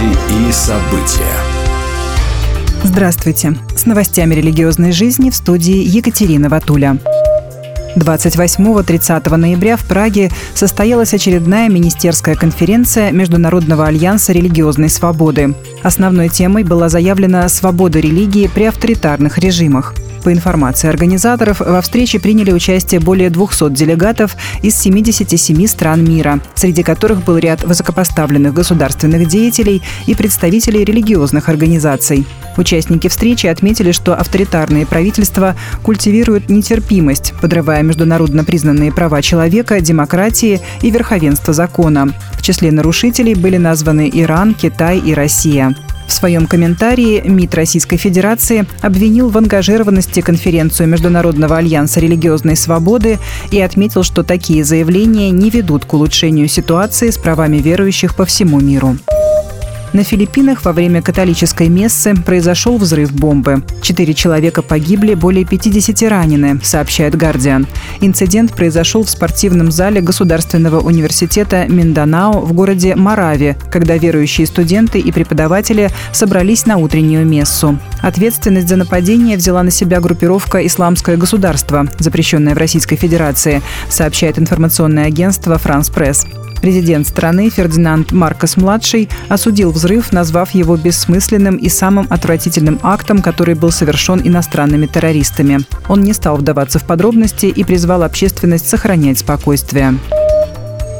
Новости и события. Здравствуйте. С новостями религиозной жизни в студии Екатерина Ватуля. 28-30 ноября в Праге состоялась очередная министерская конференция Международного альянса религиозной свободы. Основной темой была заявлена свобода религии при авторитарных режимах. По информации организаторов, во встрече приняли участие более 200 делегатов из 77 стран мира, среди которых был ряд высокопоставленных государственных деятелей и представителей религиозных организаций. Участники встречи отметили, что авторитарные правительства культивируют нетерпимость, подрывая международно признанные права человека, демократии и верховенство закона. В числе нарушителей были названы Иран, Китай и Россия. В своем комментарии МИД Российской Федерации обвинил в ангажированности конференцию Международного альянса религиозной свободы и отметил, что такие заявления не ведут к улучшению ситуации с правами верующих по всему миру. На Филиппинах во время католической мессы произошел взрыв бомбы. Четыре человека погибли, более 50 ранены, сообщает «Гардиан». Инцидент произошел в спортивном зале Государственного университета Минданао в городе Марави, когда верующие студенты и преподаватели собрались на утреннюю мессу. Ответственность за нападение взяла на себя группировка «Исламское государство», запрещенная в Российской Федерации, сообщает информационное агентство «Франс Пресс». Президент страны Фердинанд Маркос-младший осудил взрыв, назвав его бессмысленным и самым отвратительным актом, который был совершен иностранными террористами. Он не стал вдаваться в подробности и призвал общественность сохранять спокойствие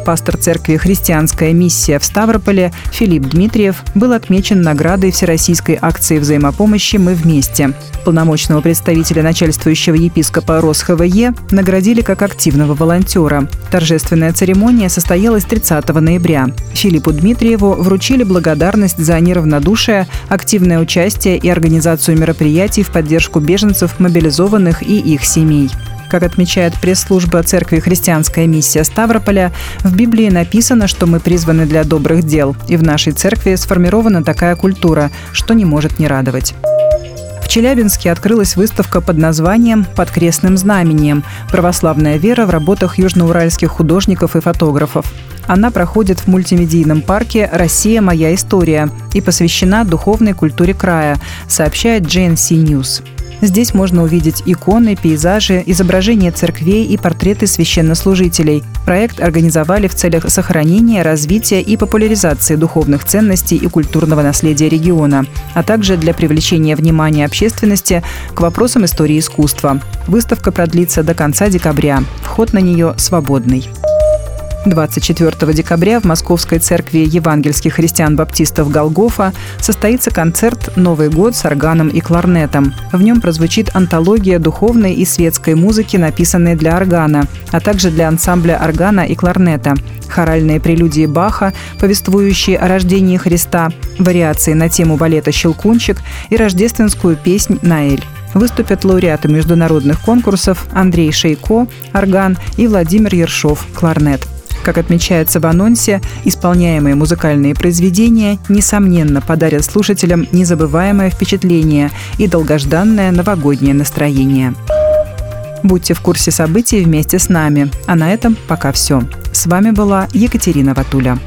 пастор церкви «Христианская миссия» в Ставрополе Филипп Дмитриев был отмечен наградой Всероссийской акции взаимопомощи «Мы вместе». Полномочного представителя начальствующего епископа РосХВЕ наградили как активного волонтера. Торжественная церемония состоялась 30 ноября. Филиппу Дмитриеву вручили благодарность за неравнодушие, активное участие и организацию мероприятий в поддержку беженцев, мобилизованных и их семей. Как отмечает пресс-служба Церкви «Христианская миссия Ставрополя», в Библии написано, что мы призваны для добрых дел, и в нашей церкви сформирована такая культура, что не может не радовать. В Челябинске открылась выставка под названием «Под крестным знамением. Православная вера в работах южноуральских художников и фотографов». Она проходит в мультимедийном парке «Россия. Моя история» и посвящена духовной культуре края, сообщает JNC News. Здесь можно увидеть иконы, пейзажи, изображения церквей и портреты священнослужителей. Проект организовали в целях сохранения, развития и популяризации духовных ценностей и культурного наследия региона, а также для привлечения внимания общественности к вопросам истории искусства. Выставка продлится до конца декабря. Вход на нее свободный. 24 декабря в Московской церкви евангельских христиан-баптистов Голгофа состоится концерт «Новый год» с органом и кларнетом. В нем прозвучит антология духовной и светской музыки, написанной для органа, а также для ансамбля органа и кларнета, хоральные прелюдии Баха, повествующие о рождении Христа, вариации на тему балета «Щелкунчик» и рождественскую песнь «Наэль» выступят лауреаты международных конкурсов Андрей Шейко, орган и Владимир Ершов, кларнет. Как отмечается в анонсе, исполняемые музыкальные произведения, несомненно, подарят слушателям незабываемое впечатление и долгожданное новогоднее настроение. Будьте в курсе событий вместе с нами. А на этом пока все. С вами была Екатерина Ватуля.